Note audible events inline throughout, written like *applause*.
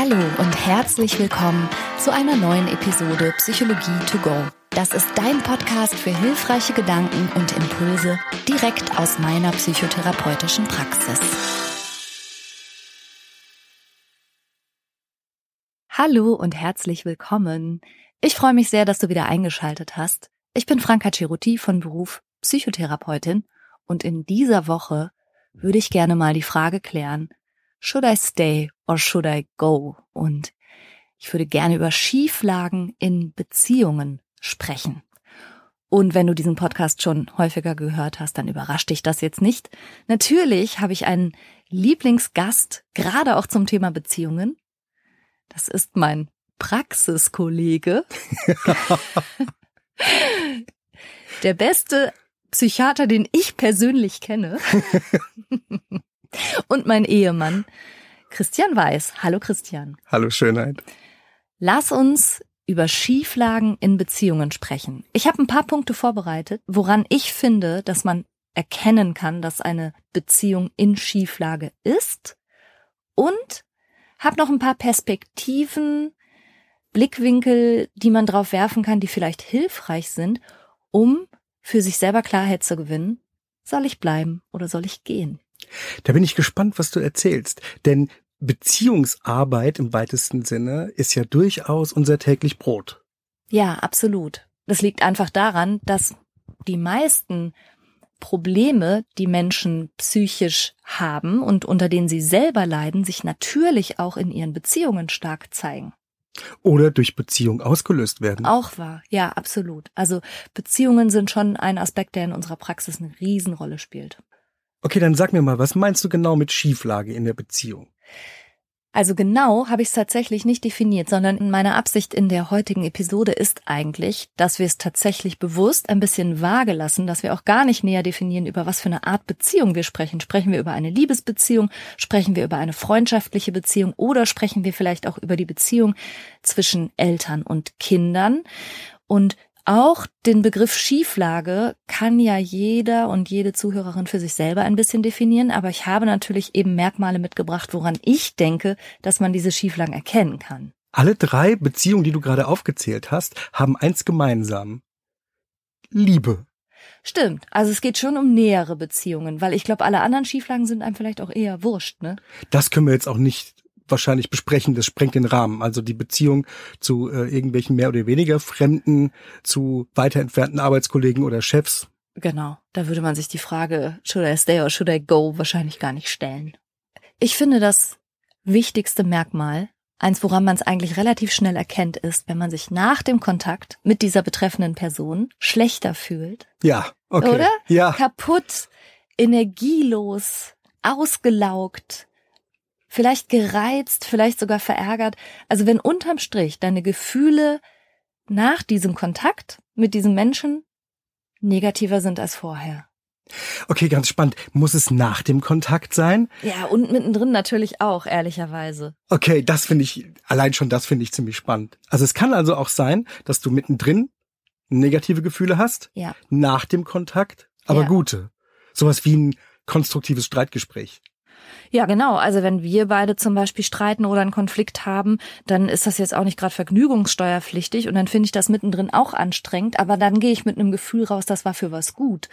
Hallo und herzlich willkommen zu einer neuen Episode Psychologie to go. Das ist dein Podcast für hilfreiche Gedanken und Impulse direkt aus meiner psychotherapeutischen Praxis. Hallo und herzlich willkommen. Ich freue mich sehr, dass du wieder eingeschaltet hast. Ich bin Franka Ceruti von Beruf Psychotherapeutin und in dieser Woche würde ich gerne mal die Frage klären, should I stay or should I go? Und ich würde gerne über Schieflagen in Beziehungen sprechen. Und wenn du diesen Podcast schon häufiger gehört hast, dann überrascht dich das jetzt nicht. Natürlich habe ich einen Lieblingsgast, gerade auch zum Thema Beziehungen. Das ist mein Praxiskollege. *laughs* Der beste Psychiater, den ich persönlich kenne. *laughs* Und mein Ehemann, Christian Weiß. Hallo Christian. Hallo Schönheit. Lass uns über Schieflagen in Beziehungen sprechen. Ich habe ein paar Punkte vorbereitet, woran ich finde, dass man erkennen kann, dass eine Beziehung in Schieflage ist und habe noch ein paar Perspektiven, Blickwinkel, die man drauf werfen kann, die vielleicht hilfreich sind, um für sich selber Klarheit zu gewinnen. Soll ich bleiben oder soll ich gehen? Da bin ich gespannt, was du erzählst, denn Beziehungsarbeit im weitesten Sinne ist ja durchaus unser täglich Brot. Ja, absolut. Das liegt einfach daran, dass die meisten Probleme, die Menschen psychisch haben und unter denen sie selber leiden, sich natürlich auch in ihren Beziehungen stark zeigen. Oder durch Beziehung ausgelöst werden. Auch wahr, ja, absolut. Also Beziehungen sind schon ein Aspekt, der in unserer Praxis eine Riesenrolle spielt. Okay, dann sag mir mal, was meinst du genau mit Schieflage in der Beziehung? Also genau habe ich es tatsächlich nicht definiert, sondern meine Absicht in der heutigen Episode ist eigentlich, dass wir es tatsächlich bewusst ein bisschen vage lassen, dass wir auch gar nicht näher definieren, über was für eine Art Beziehung wir sprechen. Sprechen wir über eine Liebesbeziehung, sprechen wir über eine freundschaftliche Beziehung oder sprechen wir vielleicht auch über die Beziehung zwischen Eltern und Kindern. Und auch den Begriff Schieflage kann ja jeder und jede Zuhörerin für sich selber ein bisschen definieren, aber ich habe natürlich eben Merkmale mitgebracht, woran ich denke, dass man diese Schieflagen erkennen kann. Alle drei Beziehungen, die du gerade aufgezählt hast, haben eins gemeinsam. Liebe. Stimmt. Also es geht schon um nähere Beziehungen, weil ich glaube, alle anderen Schieflagen sind einem vielleicht auch eher wurscht, ne? Das können wir jetzt auch nicht wahrscheinlich besprechen. Das sprengt den Rahmen. Also die Beziehung zu äh, irgendwelchen mehr oder weniger Fremden, zu weiter entfernten Arbeitskollegen oder Chefs. Genau. Da würde man sich die Frage, should I stay or should I go, wahrscheinlich gar nicht stellen. Ich finde das wichtigste Merkmal, eins, woran man es eigentlich relativ schnell erkennt, ist, wenn man sich nach dem Kontakt mit dieser betreffenden Person schlechter fühlt. Ja, okay. Oder? Ja. Kaputt, energielos, ausgelaugt, vielleicht gereizt, vielleicht sogar verärgert. Also wenn unterm Strich deine Gefühle nach diesem Kontakt mit diesem Menschen negativer sind als vorher. Okay, ganz spannend. Muss es nach dem Kontakt sein? Ja, und mittendrin natürlich auch, ehrlicherweise. Okay, das finde ich, allein schon das finde ich ziemlich spannend. Also es kann also auch sein, dass du mittendrin negative Gefühle hast, ja. nach dem Kontakt, aber Ja. gute. Sowas wie ein konstruktives Streitgespräch. Ja, genau. Also wenn wir beide zum Beispiel streiten oder einen Konflikt haben, dann ist das jetzt auch nicht gerade vergnügungssteuerpflichtig und dann finde ich das mittendrin auch anstrengend, aber dann gehe ich mit einem Gefühl raus, das war für was gut.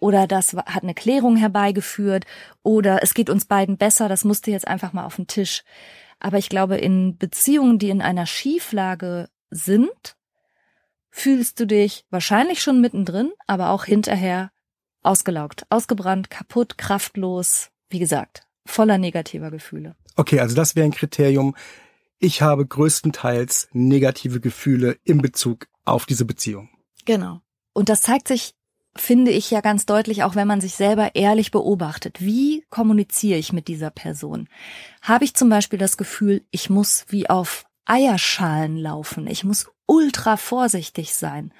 Oder das hat eine Klärung herbeigeführt oder es geht uns beiden besser, das musste jetzt einfach mal auf den Tisch. Aber ich glaube, in Beziehungen, die in einer Schieflage sind, fühlst du dich wahrscheinlich schon mittendrin, aber auch hinterher ausgelaugt, ausgebrannt, kaputt, kraftlos, wie gesagt, voller negativer Gefühle. Okay, also das wäre ein Kriterium. Ich habe größtenteils negative Gefühle in Bezug auf diese Beziehung. Genau. Und das zeigt sich, finde ich ja ganz deutlich, auch wenn man sich selber ehrlich beobachtet. Wie kommuniziere ich mit dieser Person? Habe ich zum Beispiel das Gefühl, ich muss wie auf Eierschalen laufen. Ich muss ultra vorsichtig sein.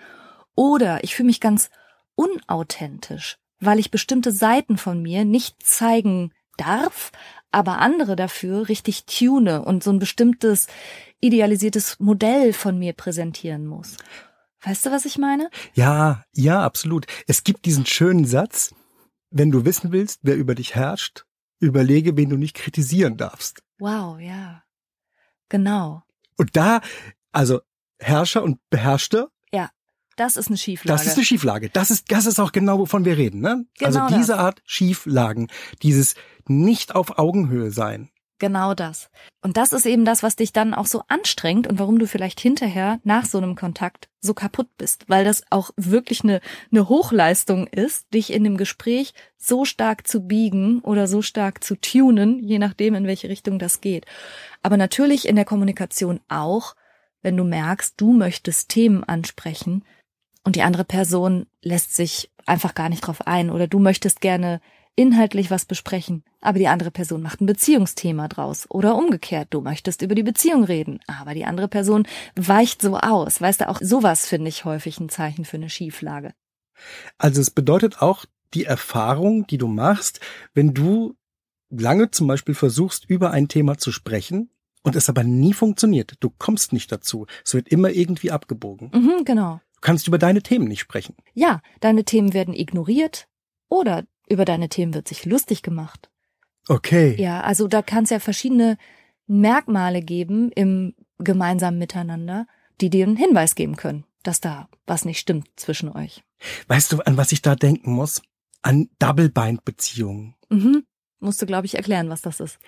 Oder ich fühle mich ganz unauthentisch, weil ich bestimmte Seiten von mir nicht zeigen darf, aber andere dafür richtig tune und so ein bestimmtes idealisiertes Modell von mir präsentieren muss. Weißt du, was ich meine? Ja, ja, absolut. Es gibt diesen schönen Satz, wenn du wissen willst, wer über dich herrscht, überlege, wen du nicht kritisieren darfst. Wow, ja. Genau. Und da, also Herrscher und Beherrschte, Ja, das ist eine Schieflage. das ist eine Schieflage. Das ist, das ist auch genau, wovon wir reden, ne? Genau also diese das. Art Schieflagen, dieses nicht auf Augenhöhe sein. Genau das. Und das ist eben das, was dich dann auch so anstrengt und warum du vielleicht hinterher nach so einem Kontakt so kaputt bist, weil das auch wirklich eine, eine Hochleistung ist, dich in dem Gespräch so stark zu biegen oder so stark zu tunen, je nachdem, in welche Richtung das geht. Aber natürlich in der Kommunikation auch, wenn du merkst, du möchtest Themen ansprechen und die andere Person lässt sich einfach gar nicht drauf ein oder du möchtest gerne inhaltlich was besprechen, aber die andere Person macht ein Beziehungsthema draus oder umgekehrt, du möchtest über die Beziehung reden, aber die andere Person weicht so aus. Weißt du, auch sowas finde ich häufig ein Zeichen für eine Schieflage. Also es bedeutet auch die Erfahrung, die du machst, wenn du lange zum Beispiel versuchst, über ein Thema zu sprechen und es aber nie funktioniert. Du kommst nicht dazu. Es wird immer irgendwie abgebogen. Mhm, genau. Du kannst über deine Themen nicht sprechen. Ja, deine Themen werden ignoriert oder über deine Themen wird sich lustig gemacht. Okay. Ja, also da kann es ja verschiedene Merkmale geben im gemeinsamen Miteinander, die dir einen Hinweis geben können, dass da was nicht stimmt zwischen euch. Weißt du, an was ich da denken muss? An Double-Bind-Beziehungen. Mhm. Musst du, glaube ich, erklären, was das ist.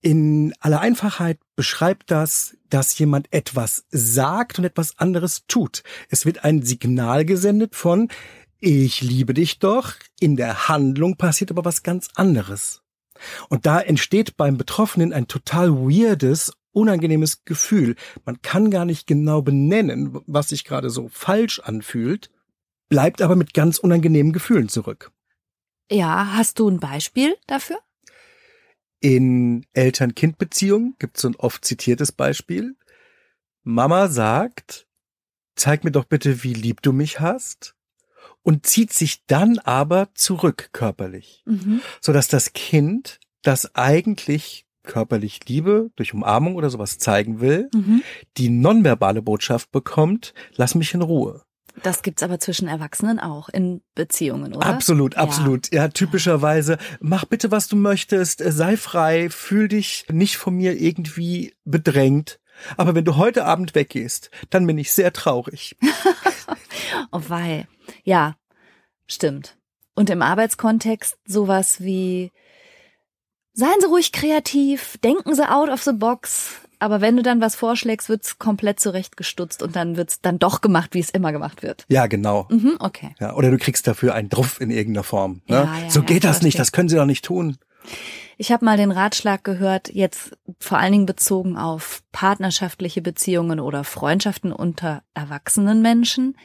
In aller Einfachheit beschreibt das, dass jemand etwas sagt und etwas anderes tut. Es wird ein Signal gesendet von ich liebe dich doch, in der Handlung passiert aber was ganz anderes. Und da entsteht beim Betroffenen ein total weirdes, unangenehmes Gefühl. Man kann gar nicht genau benennen, was sich gerade so falsch anfühlt, bleibt aber mit ganz unangenehmen Gefühlen zurück. Ja, hast du ein Beispiel dafür? In Eltern-Kind-Beziehungen gibt es so ein oft zitiertes Beispiel. Mama sagt, zeig mir doch bitte, wie lieb du mich hast und zieht sich dann aber zurück körperlich, Mhm. sodass das Kind, das eigentlich körperlich Liebe durch Umarmung oder sowas zeigen will, Mhm. die nonverbale Botschaft bekommt, lass mich in Ruhe. Das gibt's aber zwischen Erwachsenen auch in Beziehungen, oder? Absolut, Ja. absolut. Ja, typischerweise, mach bitte, was du möchtest, äh, sei frei, fühl dich nicht von mir irgendwie bedrängt. Aber wenn du heute Abend weggehst, dann bin ich sehr traurig. *laughs* Oh wei. Ja, stimmt. Und im Arbeitskontext sowas wie Seien Sie ruhig kreativ, denken Sie out of the box. Aber wenn du dann was vorschlägst, wird's komplett zurechtgestutzt und dann wird's dann doch gemacht, wie es immer gemacht wird. Ja, genau. Mhm, okay. Ja, oder du kriegst dafür einen Druff in irgendeiner Form. Ne? Ja, ja, so ja, geht das nicht, das können sie doch nicht tun. Ich habe mal den Ratschlag gehört, jetzt vor allen Dingen bezogen auf partnerschaftliche Beziehungen oder Freundschaften unter erwachsenen Menschen.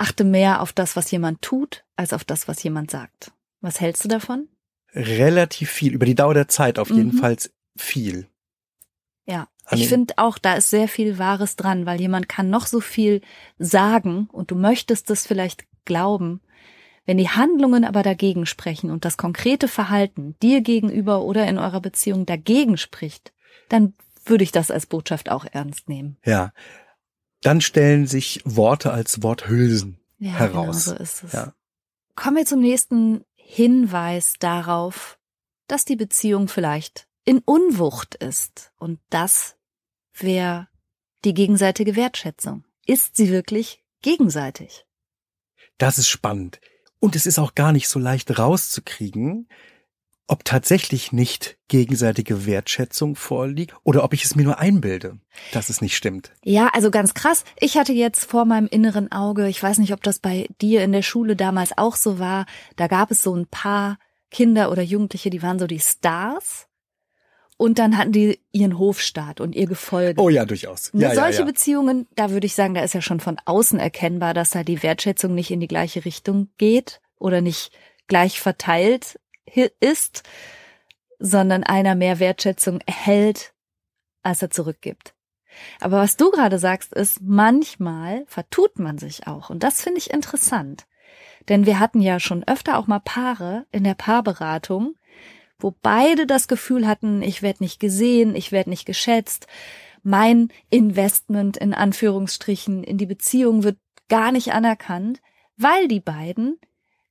Achte mehr auf das, was jemand tut, als auf das, was jemand sagt. Was hältst du davon? Relativ viel, über die Dauer der Zeit auf jeden Mhm. Fall viel. Ja, ich finde auch, da ist sehr viel Wahres dran, weil jemand kann noch so viel sagen und du möchtest es vielleicht glauben. Wenn die Handlungen aber dagegen sprechen und das konkrete Verhalten dir gegenüber oder in eurer Beziehung dagegen spricht, dann würde ich das als Botschaft auch ernst nehmen. Ja. Dann stellen sich Worte als Worthülsen Ja, heraus. genau so ist es. Ja. Kommen wir zum nächsten Hinweis darauf, dass die Beziehung vielleicht in Unwucht ist. Und das wäre die gegenseitige Wertschätzung. Ist sie wirklich gegenseitig? Das ist spannend. Und es ist auch gar nicht so leicht rauszukriegen, ob tatsächlich nicht gegenseitige Wertschätzung vorliegt oder ob ich es mir nur einbilde, dass es nicht stimmt. Ja, also ganz krass. Ich hatte jetzt vor meinem inneren Auge, ich weiß nicht, ob das bei dir in der Schule damals auch so war, da gab es so ein paar Kinder oder Jugendliche, die waren so die Stars. Und dann hatten die ihren Hofstaat und ihr Gefolge. Oh ja, durchaus. Ja, ja, solche ja. Beziehungen, da würde ich sagen, da ist ja schon von außen erkennbar, dass da die Wertschätzung nicht in die gleiche Richtung geht oder nicht gleich verteilt ist, sondern einer mehr Wertschätzung erhält, als er zurückgibt. Aber was du gerade sagst, ist, manchmal vertut man sich auch. Und das finde ich interessant. Denn wir hatten ja schon öfter auch mal Paare in der Paarberatung, wo beide das Gefühl hatten, ich werde nicht gesehen, ich werde nicht geschätzt, mein Investment in Anführungsstrichen in die Beziehung wird gar nicht anerkannt, weil die beiden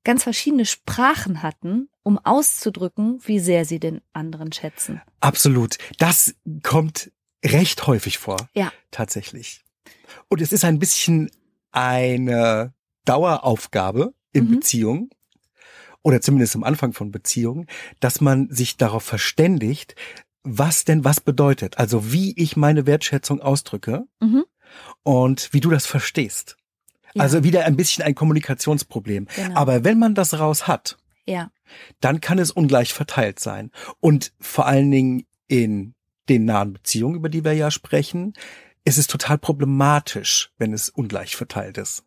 ganz verschiedene Sprachen hatten, um auszudrücken, wie sehr sie den anderen schätzen. Absolut. Das kommt recht häufig vor. Ja. Tatsächlich. Und es ist ein bisschen eine Daueraufgabe in Mhm. Beziehungen oder zumindest am Anfang von Beziehungen, dass man sich darauf verständigt, was denn was bedeutet. Also wie ich meine Wertschätzung ausdrücke Mhm. und wie du das verstehst. Ja. Also wieder ein bisschen ein Kommunikationsproblem. Genau. Aber wenn man das raus hat, Ja. dann kann es ungleich verteilt sein. Und vor allen Dingen in den nahen Beziehungen, über die wir ja sprechen, ist es total problematisch, wenn es ungleich verteilt ist.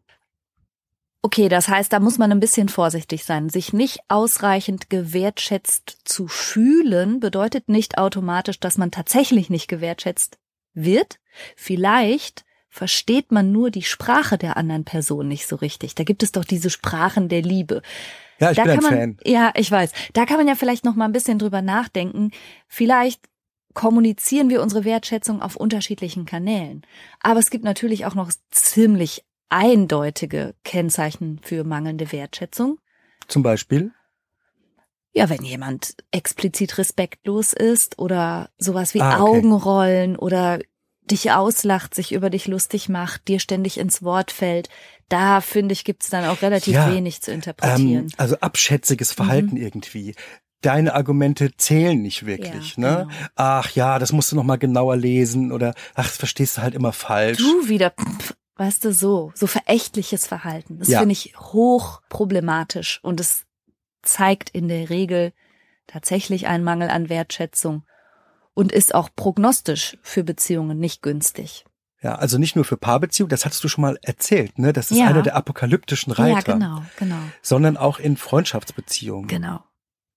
Okay, das heißt, da muss man ein bisschen vorsichtig sein. Sich nicht ausreichend gewertschätzt zu fühlen, bedeutet nicht automatisch, dass man tatsächlich nicht gewertschätzt wird. Vielleicht versteht man nur die Sprache der anderen Person nicht so richtig. Da gibt es doch diese Sprachen der Liebe. Ja, ich da bin ein man, Fan. Ja, ich weiß. Da kann man ja vielleicht noch mal ein bisschen drüber nachdenken. Vielleicht kommunizieren wir unsere Wertschätzung auf unterschiedlichen Kanälen. Aber es gibt natürlich auch noch ziemlich eindeutige Kennzeichen für mangelnde Wertschätzung. Zum Beispiel. Ja, wenn jemand explizit respektlos ist oder sowas wie Ah, okay. Augenrollen oder dich auslacht, sich über dich lustig macht, dir ständig ins Wort fällt, da finde ich, gibt's dann auch relativ Ja, wenig zu interpretieren. Ähm, also abschätziges Verhalten irgendwie. Deine Argumente zählen nicht wirklich, Ja, ne? genau. Ach ja, das musst du noch mal genauer lesen oder ach, das verstehst du halt immer falsch. Du wieder, pff, weißt du, so, so verächtliches Verhalten. Das Ja. finde ich hoch problematisch und es zeigt in der Regel tatsächlich einen Mangel an Wertschätzung und ist auch prognostisch für Beziehungen nicht günstig. Ja, also nicht nur für Paarbeziehungen, das hattest du schon mal erzählt, ne? Das ist Ja. einer der apokalyptischen Reiter. Ja, genau, genau, Sondern auch in Freundschaftsbeziehungen. genau.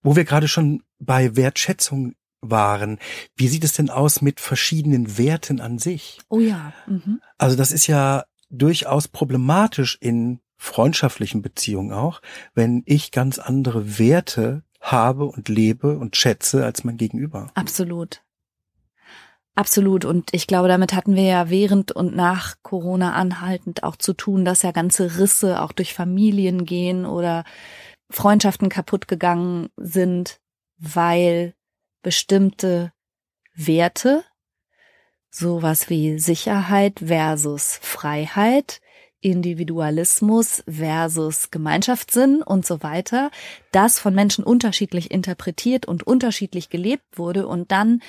Wo wir gerade schon bei Wertschätzung waren. Wie sieht es denn aus mit verschiedenen Werten an sich? Oh ja, mhm. Also das ist ja durchaus problematisch in freundschaftlichen Beziehungen auch, wenn ich ganz andere Werte habe und lebe und schätze als mein Gegenüber. absolut. Absolut. Und ich glaube, damit hatten wir ja während und nach Corona anhaltend auch zu tun, dass ja ganze Risse auch durch Familien gehen oder Freundschaften kaputt gegangen sind, weil bestimmte Werte, sowas wie Sicherheit versus Freiheit, Individualismus versus Gemeinschaftssinn und so weiter, das von Menschen unterschiedlich interpretiert und unterschiedlich gelebt wurde und dann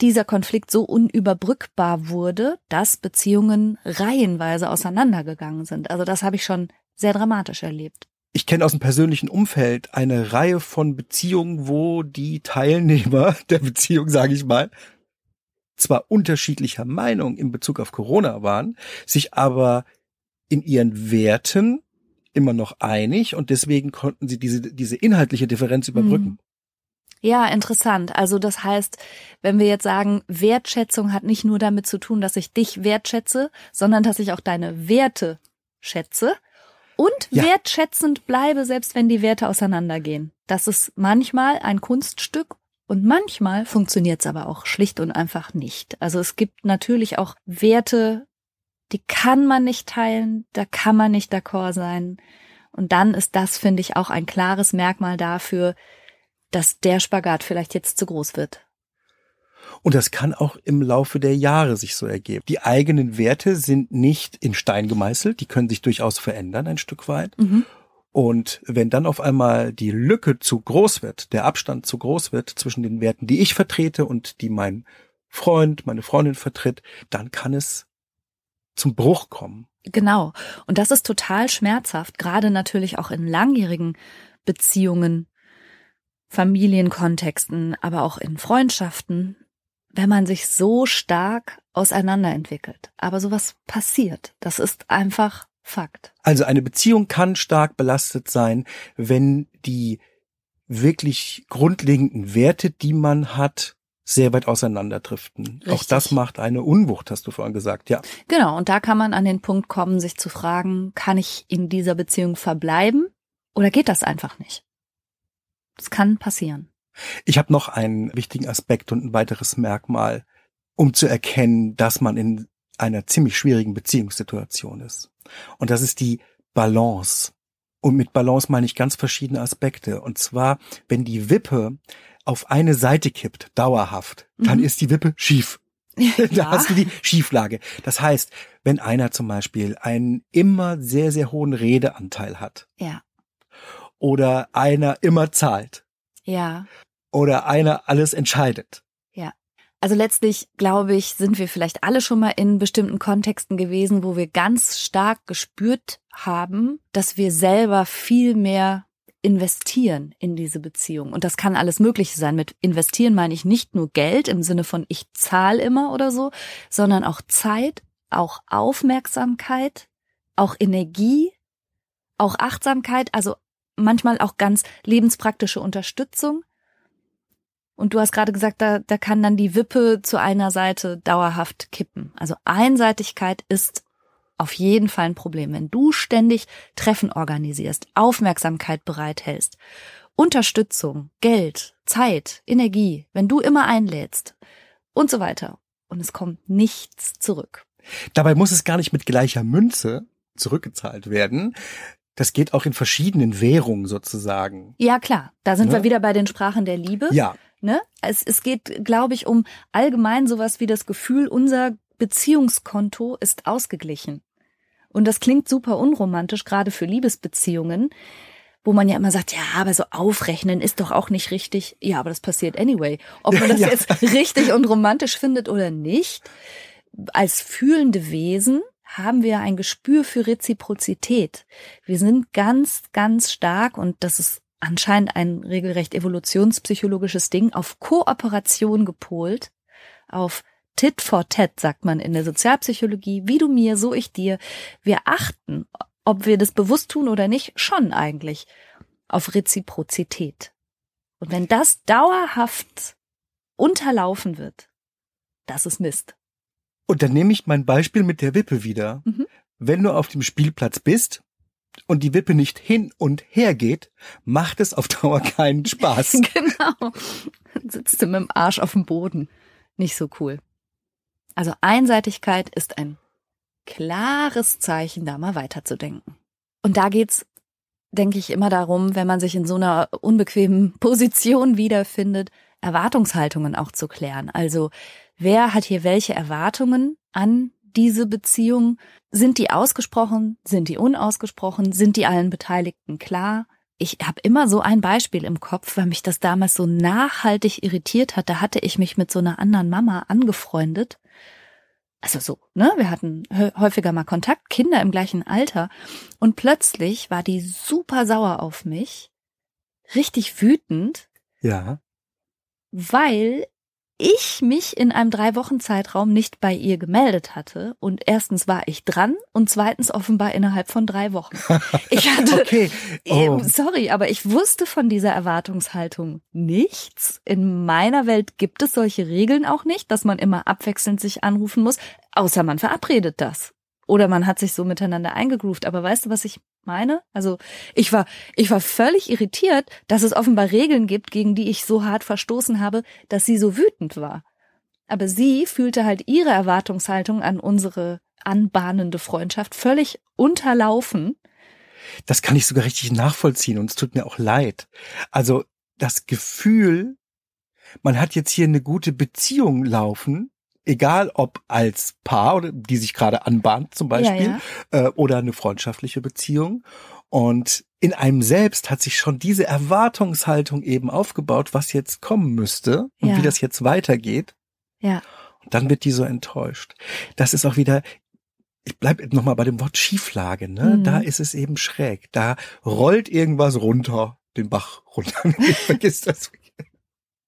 dieser Konflikt so unüberbrückbar wurde, dass Beziehungen reihenweise auseinandergegangen sind. Also das habe ich schon sehr dramatisch erlebt. Ich kenne aus dem persönlichen Umfeld eine Reihe von Beziehungen, wo die Teilnehmer *laughs* der Beziehung, sage ich mal, zwar unterschiedlicher Meinung in Bezug auf Corona waren, sich aber in ihren Werten immer noch einig und deswegen konnten sie diese, diese inhaltliche Differenz überbrücken. Ja, interessant. Also das heißt, wenn wir jetzt sagen, Wertschätzung hat nicht nur damit zu tun, dass ich dich wertschätze, sondern dass ich auch deine Werte schätze und Ja. wertschätzend bleibe, selbst wenn die Werte auseinandergehen. Das ist manchmal ein Kunststück und manchmal funktioniert es aber auch schlicht und einfach nicht. Also es gibt natürlich auch Werte, die kann man nicht teilen, da kann man nicht d'accord sein. Und dann ist das, finde ich, auch ein klares Merkmal dafür, dass der Spagat vielleicht jetzt zu groß wird. Und das kann auch im Laufe der Jahre sich so ergeben. Die eigenen Werte sind nicht in Stein gemeißelt, die können sich durchaus verändern ein Stück weit. Mhm. Und wenn dann auf einmal die Lücke zu groß wird, der Abstand zu groß wird zwischen den Werten, die ich vertrete und die mein Freund, meine Freundin vertritt, dann kann es zum Bruch kommen. Genau. Und das ist total schmerzhaft, gerade natürlich auch in langjährigen Beziehungen, Familienkontexten, aber auch in Freundschaften, wenn man sich so stark auseinanderentwickelt. Aber sowas passiert. Das ist einfach Fakt. Also eine Beziehung kann stark belastet sein, wenn die wirklich grundlegenden Werte, die man hat, sehr weit auseinanderdriften. Auch Richtig. das macht eine Unwucht, hast du vorhin gesagt, ja. Genau. Und da kann man an den Punkt kommen, sich zu fragen, kann ich in dieser Beziehung verbleiben oder geht das einfach nicht? Das kann passieren. Ich habe noch einen wichtigen Aspekt und ein weiteres Merkmal, um zu erkennen, dass man in einer ziemlich schwierigen Beziehungssituation ist. Und das ist die Balance. Und mit Balance meine ich ganz verschiedene Aspekte. Und zwar, wenn die Wippe auf eine Seite kippt, dauerhaft, dann Mhm. ist die Wippe schief. *laughs* *laughs* Da Ja. hast du die Schieflage. Das heißt, wenn einer zum Beispiel einen immer sehr, sehr hohen Redeanteil hat Ja, oder einer immer zahlt ja. oder einer alles entscheidet. Also letztlich, glaube ich, sind wir vielleicht alle schon mal in bestimmten Kontexten gewesen, wo wir ganz stark gespürt haben, dass wir selber viel mehr investieren in diese Beziehung. Und das kann alles Mögliche sein. Mit investieren meine ich nicht nur Geld im Sinne von ich zahle immer oder so, sondern auch Zeit, auch Aufmerksamkeit, auch Energie, auch Achtsamkeit, also manchmal auch ganz lebenspraktische Unterstützung. Und du hast gerade gesagt, da, da kann dann die Wippe zu einer Seite dauerhaft kippen. Also Einseitigkeit ist auf jeden Fall ein Problem. Wenn du ständig Treffen organisierst, Aufmerksamkeit bereithältst, Unterstützung, Geld, Zeit, Energie, wenn du immer einlädst und so weiter und es kommt nichts zurück. Dabei muss es gar nicht mit gleicher Münze zurückgezahlt werden. Das geht auch in verschiedenen Währungen sozusagen. Ja, klar, da sind Ja. wir wieder bei den Sprachen der Liebe. Ja, Ne? Es, es geht, glaube ich, um allgemein sowas wie das Gefühl, unser Beziehungskonto ist ausgeglichen. Und das klingt super unromantisch, gerade für Liebesbeziehungen, wo man ja immer sagt, ja, aber so aufrechnen ist doch auch nicht richtig. Ja, aber das passiert anyway. Ob man *laughs* das Ja. jetzt richtig und romantisch findet oder nicht, als fühlende Wesen haben wir ein Gespür für Reziprozität. Wir sind ganz, ganz stark und das ist anscheinend ein regelrecht evolutionspsychologisches Ding auf Kooperation gepolt, auf Tit for Tat, sagt man in der Sozialpsychologie, wie du mir, so ich dir. Wir achten, ob wir das bewusst tun oder nicht, schon eigentlich auf Reziprozität. Und wenn das dauerhaft unterlaufen wird, das ist Mist. Und dann nehme ich mein Beispiel mit der Wippe wieder. Mhm. Wenn du auf dem Spielplatz bist und die Wippe nicht hin und her geht, macht es auf *laughs* Dauer keinen *laughs* Spaß. Genau. Dann Sitzt du mit dem Arsch auf dem Boden. Nicht so cool. Also Einseitigkeit ist ein klares Zeichen, da mal weiterzudenken. Und da geht's, denke ich, immer darum, wenn man sich in so einer unbequemen *laughs* Position wiederfindet, Erwartungshaltungen auch zu klären. Also wer hat hier welche Erwartungen an diese Beziehung? Sind die ausgesprochen? Sind die unausgesprochen? Sind die allen Beteiligten klar? Ich habe immer so ein Beispiel im Kopf, weil mich das damals so nachhaltig irritiert hat. Da hatte ich mich mit so einer anderen Mama angefreundet. Also so, ne? Wir hatten hä- häufiger mal Kontakt, Kinder im gleichen Alter. Und plötzlich war die super sauer auf mich, richtig wütend, Ja. weil ich mich in einem drei Wochen Zeitraum nicht bei ihr gemeldet hatte und erstens war ich dran und zweitens offenbar innerhalb von drei Wochen. *laughs* Ich hatte, Okay. Oh. Sorry, aber ich wusste von dieser Erwartungshaltung nichts. In meiner Welt gibt es solche Regeln auch nicht, dass man immer abwechselnd sich anrufen muss, außer man verabredet das. Oder man hat sich so miteinander eingegroovt. Aber weißt du, was ich meine? Also ich war, ich war völlig irritiert, dass es offenbar Regeln gibt, gegen die ich so hart verstoßen habe, dass sie so wütend war. Aber sie fühlte halt ihre Erwartungshaltung an unsere anbahnende Freundschaft völlig unterlaufen. Das kann ich sogar richtig nachvollziehen und es tut mir auch leid. Also das Gefühl, man hat jetzt hier eine gute Beziehung laufen, egal ob als Paar oder die sich gerade anbahnt zum Beispiel Ja, Äh, oder eine freundschaftliche Beziehung. Und in einem selbst hat sich schon diese Erwartungshaltung eben aufgebaut, was jetzt kommen müsste und Ja. wie das jetzt weitergeht. Ja. Und dann wird die so enttäuscht. Das ist auch wieder, ich bleib nochmal bei dem Wort Schieflage, ne? Mhm. Da ist es eben schräg. Da rollt irgendwas runter, den Bach runter. ich *laughs* vergiss das.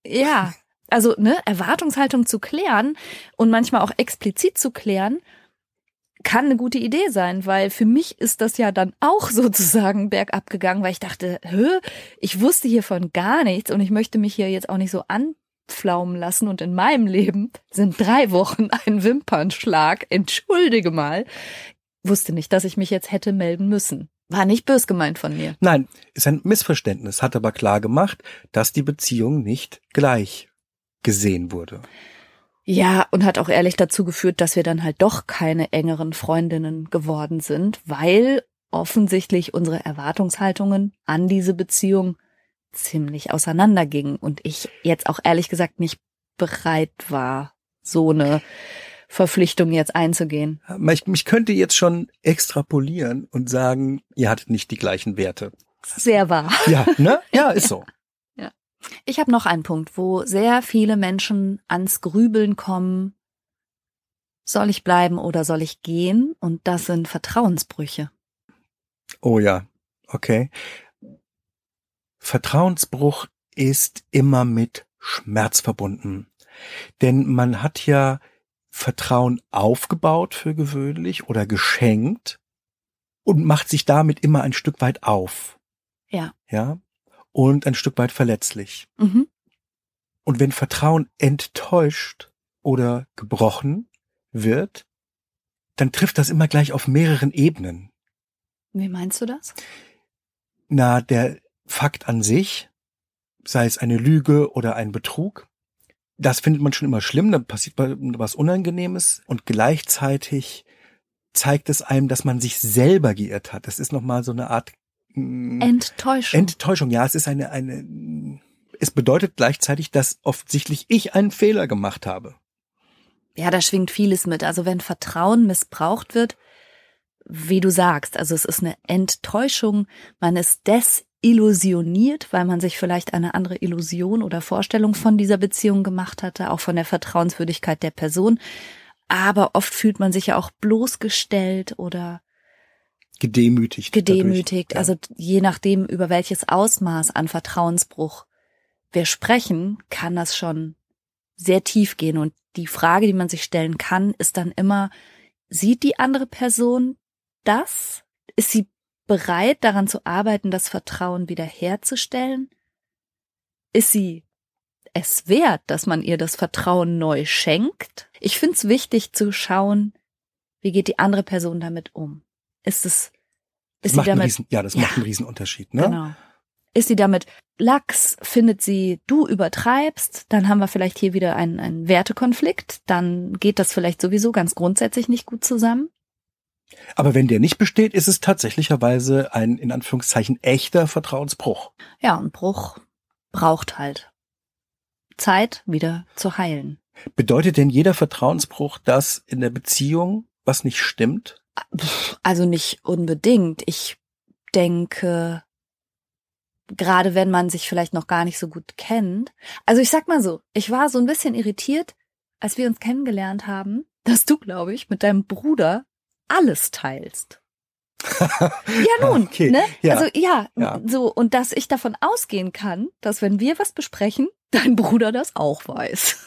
Ja, also ne, Erwartungshaltung zu klären und manchmal auch explizit zu klären, kann eine gute Idee sein, weil für mich ist das ja dann auch *laughs* sozusagen bergab gegangen, weil ich dachte, hä, ich wusste hiervon gar nichts und ich möchte mich hier jetzt auch nicht so anpflaumen lassen und in meinem Leben sind drei Wochen *laughs* ein Wimpernschlag, entschuldige mal, wusste nicht, dass ich mich jetzt hätte melden müssen. War nicht bös gemeint von mir. Nein, ist ein Missverständnis, hat aber klar gemacht, dass die Beziehung nicht gleich gesehen wurde. Ja, und hat auch ehrlich dazu geführt, dass wir dann halt doch keine engeren Freundinnen geworden sind, weil offensichtlich unsere Erwartungshaltungen an diese Beziehung ziemlich auseinandergingen und ich jetzt auch ehrlich gesagt nicht bereit war, so eine Verpflichtung jetzt einzugehen. Ich, mich könnte jetzt schon extrapolieren und sagen, ihr hattet nicht die gleichen Werte. Sehr wahr. Ja, ne? Ja, ist *laughs* so. Ich habe noch einen Punkt, wo sehr viele Menschen ans Grübeln kommen. Soll ich bleiben oder soll ich gehen? Und das sind Vertrauensbrüche. Oh ja, okay. Vertrauensbruch ist immer mit Schmerz verbunden. Denn man hat ja Vertrauen aufgebaut für gewöhnlich oder geschenkt und macht sich damit immer ein Stück weit auf. Ja. Ja. Und ein Stück weit verletzlich. Mhm. Und wenn Vertrauen enttäuscht oder gebrochen wird, dann trifft das immer gleich auf mehreren Ebenen. Wie meinst du das? Na, der Fakt an sich, sei es eine Lüge oder ein Betrug, das findet man schon immer schlimm, da passiert was Unangenehmes und gleichzeitig zeigt es einem, dass man sich selber geirrt hat. Das ist nochmal so eine Art Enttäuschung. Enttäuschung, ja, es ist eine, eine, es bedeutet gleichzeitig, dass offensichtlich ich einen Fehler gemacht habe. Ja, da schwingt vieles mit. Also wenn Vertrauen missbraucht wird, wie du sagst, also es ist eine Enttäuschung, man ist desillusioniert, weil man sich vielleicht eine andere Illusion oder Vorstellung von dieser Beziehung gemacht hatte, auch von der Vertrauenswürdigkeit der Person. Aber oft fühlt man sich ja auch bloßgestellt oder gedemütigt. Gedemütigt. Dadurch, ja. Also je nachdem, über welches Ausmaß an Vertrauensbruch wir sprechen, kann das schon sehr tief gehen. Und die Frage, die man sich stellen kann, ist dann immer, sieht die andere Person das? Ist sie bereit, daran zu arbeiten, das Vertrauen wiederherzustellen? Ist sie es wert, dass man ihr das Vertrauen neu schenkt? Ich finde es wichtig zu schauen, wie geht die andere Person damit um? Ist es, ist sie damit, Riesen, ja, das ja, macht einen Riesenunterschied, ne? Genau. Ist sie damit Lachs, findet sie, du übertreibst, dann haben wir vielleicht hier wieder einen, einen Wertekonflikt, dann geht das vielleicht sowieso ganz grundsätzlich nicht gut zusammen. Aber wenn der nicht besteht, ist es tatsächlicherweise ein, in Anführungszeichen, echter Vertrauensbruch. Ja, ein Bruch braucht halt Zeit, wieder zu heilen. Bedeutet denn jeder Vertrauensbruch, dass in der Beziehung was nicht stimmt? Also nicht unbedingt. Ich denke, gerade wenn man sich vielleicht noch gar nicht so gut kennt. Also ich sag mal so, ich war so ein bisschen irritiert, als wir uns kennengelernt haben, *laughs* dass du, glaube ich, mit deinem Bruder alles teilst. *laughs* ja nun, okay. ne? Ja. Also ja, ja, so und dass ich davon ausgehen kann, dass wenn wir was besprechen, *laughs* dein Bruder das auch weiß.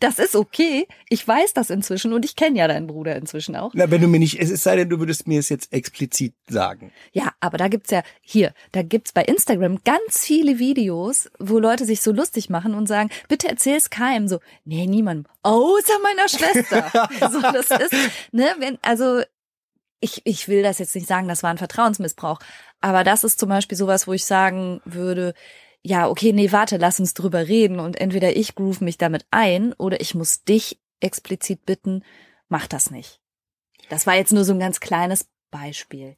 Das ist okay. Ich weiß das inzwischen und ich kenne ja deinen Bruder inzwischen auch. Na, wenn du mir nicht, es sei denn, du würdest mir es jetzt explizit sagen. Ja, aber da gibt's ja hier, da gibt's bei Instagram ganz viele Videos, wo Leute sich so lustig machen und sagen, bitte erzähl's keinem. So, nee, niemandem. Außer meiner Schwester. *laughs* so, das ist, ne, wenn, also ich, ich will das jetzt nicht sagen, das war ein Vertrauensmissbrauch, aber das ist zum Beispiel sowas, wo ich sagen würde, ja, okay, nee, warte, lass uns drüber reden und entweder ich groove mich damit ein oder ich muss dich explizit bitten, mach das nicht. Das war jetzt nur so ein ganz kleines Beispiel.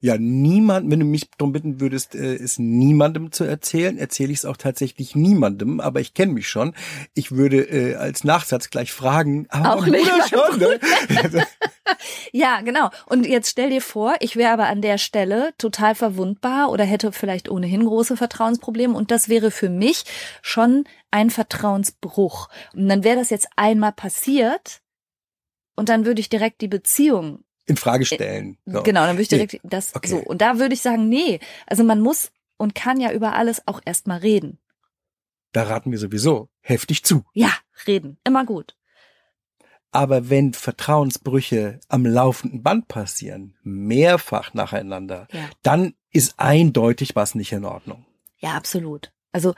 Ja, niemand, wenn du mich darum bitten würdest, äh, es niemandem zu erzählen, erzähle ich es auch tatsächlich niemandem, aber ich kenne mich schon. Ich würde äh, als Nachsatz gleich fragen, aber auch nicht schon, ne? *laughs* ja, genau. Und jetzt stell dir vor, ich wäre aber an der Stelle total verwundbar oder hätte vielleicht ohnehin große Vertrauensprobleme und das wäre für mich schon ein Vertrauensbruch. Und dann wäre das jetzt einmal passiert und dann würde ich direkt die Beziehung in Frage stellen. So. Genau, dann würde ich direkt nee. das okay. so. Und da würde ich sagen, nee, also man muss und kann ja über alles auch erstmal reden. Da raten wir sowieso heftig zu. Ja, reden, immer gut. Aber wenn Vertrauensbrüche am laufenden Band passieren, mehrfach nacheinander, ja. dann ist eindeutig was nicht in Ordnung. Ja, absolut. Also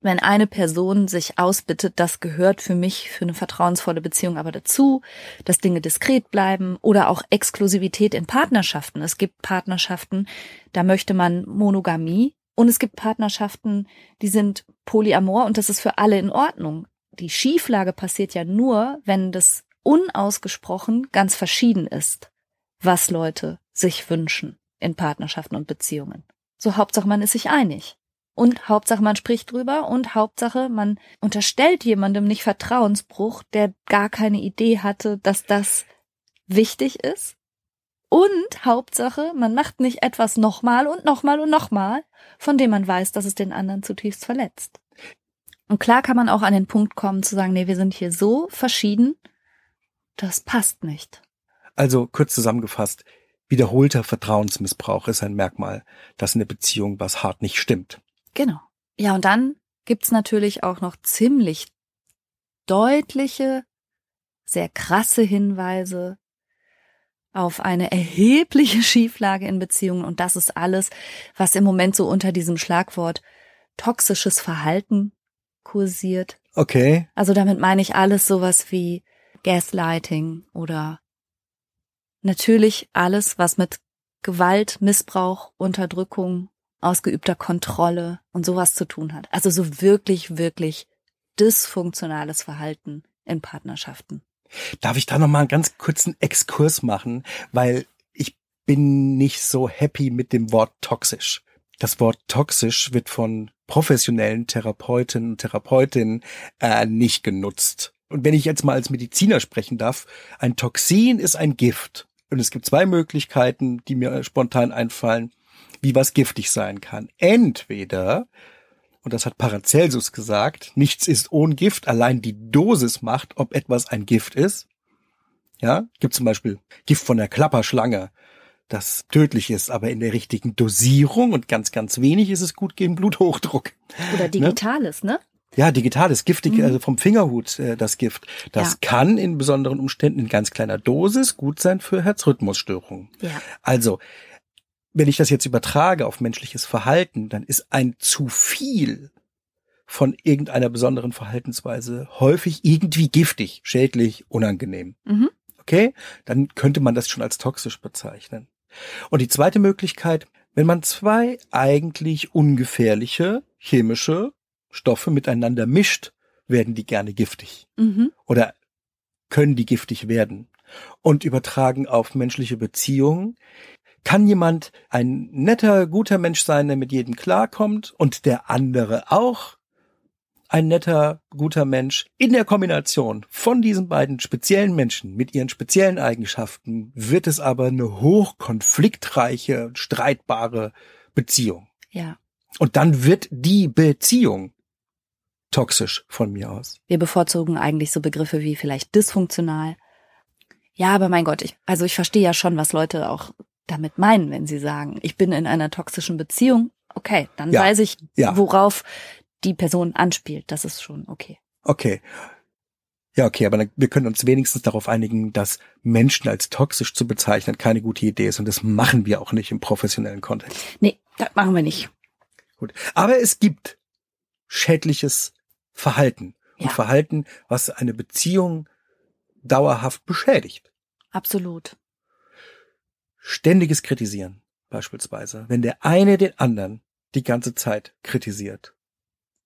wenn eine Person sich ausbittet, das gehört für mich für eine vertrauensvolle Beziehung aber dazu, dass Dinge diskret bleiben oder auch Exklusivität in Partnerschaften. Es gibt Partnerschaften, da möchte man Monogamie und es gibt Partnerschaften, die sind polyamor und das ist für alle in Ordnung. Die Schieflage passiert ja nur, wenn das unausgesprochen ganz verschieden ist, was Leute sich wünschen in Partnerschaften und Beziehungen. So Hauptsache man ist sich einig. Und Hauptsache man spricht drüber und Hauptsache man unterstellt jemandem nicht Vertrauensbruch, der gar keine Idee hatte, dass das wichtig ist. Und Hauptsache man macht nicht etwas nochmal und nochmal und nochmal, von dem man weiß, dass es den anderen zutiefst verletzt. Und klar kann man auch an den Punkt kommen zu sagen, nee, wir sind hier so verschieden, das passt nicht. Also kurz zusammengefasst, wiederholter Vertrauensmissbrauch ist ein Merkmal, dass in der Beziehung was hart nicht stimmt. Genau. Ja, und dann gibt's natürlich auch noch ziemlich deutliche, sehr krasse Hinweise auf eine erhebliche *laughs* Schieflage in Beziehungen. Und das ist alles, was im Moment so unter diesem Schlagwort toxisches Verhalten kursiert. Okay. Also damit meine ich alles sowas wie Gaslighting oder natürlich alles, was mit Gewalt, Missbrauch, Unterdrückung, ausgeübter Kontrolle und sowas zu tun hat. Also so wirklich, wirklich dysfunktionales Verhalten in Partnerschaften. Darf ich da noch mal einen ganz kurzen Exkurs machen, weil ich bin nicht so happy mit dem Wort toxisch. Das Wort toxisch wird von professionellen Therapeutinnen und Therapeutinnen äh, nicht genutzt. Und wenn ich jetzt mal als Mediziner sprechen darf, ein Toxin ist ein Gift. Und es gibt zwei Möglichkeiten, die mir spontan einfallen, wie was giftig sein kann. Entweder, und das hat Paracelsus gesagt, nichts ist ohne Gift, allein die Dosis macht, ob etwas ein Gift ist. Ja, gibt zum Beispiel Gift von der Klapperschlange, das tödlich ist, aber in der richtigen Dosierung und ganz, ganz wenig ist es gut gegen Bluthochdruck. Oder ne? digitales, ne? ne? Ja, digitales, giftig, mhm. also vom Fingerhut äh, das Gift. Das ja. kann in besonderen Umständen in ganz kleiner Dosis gut sein für Herzrhythmusstörungen. Ja. Also, wenn ich das jetzt übertrage auf menschliches Verhalten, dann ist ein zu viel von irgendeiner besonderen Verhaltensweise häufig irgendwie giftig, schädlich, unangenehm. Mhm. Okay? Dann könnte man das schon als toxisch bezeichnen. Und die zweite Möglichkeit, wenn man zwei eigentlich ungefährliche chemische Stoffe miteinander mischt, werden die gerne giftig. Mhm. Oder können die giftig werden. Und übertragen auf menschliche Beziehungen. Kann jemand ein netter, guter Mensch sein, der mit jedem klarkommt und der andere auch ein netter, guter Mensch. In der Kombination von diesen beiden speziellen Menschen mit ihren speziellen Eigenschaften wird es aber eine hochkonfliktreiche, streitbare Beziehung. Ja. Und dann wird die Beziehung toxisch von mir aus. Wir bevorzugen eigentlich so Begriffe wie vielleicht dysfunktional. Ja, aber mein Gott, ich, also ich verstehe ja schon, was Leute auch damit meinen, wenn sie sagen, ich bin in einer toxischen Beziehung. Okay, dann ja, weiß ich, ja. worauf die Person anspielt. Das ist schon okay. Okay. Ja, okay, aber wir können uns wenigstens darauf einigen, dass Menschen als toxisch zu bezeichnen keine gute Idee ist und das machen wir auch nicht im professionellen Kontext. Nee, das machen wir nicht. Gut. Aber es gibt schädliches Verhalten und ja. Verhalten, was eine Beziehung dauerhaft beschädigt. Absolut. Ständiges Kritisieren beispielsweise, wenn der eine den anderen die ganze Zeit kritisiert.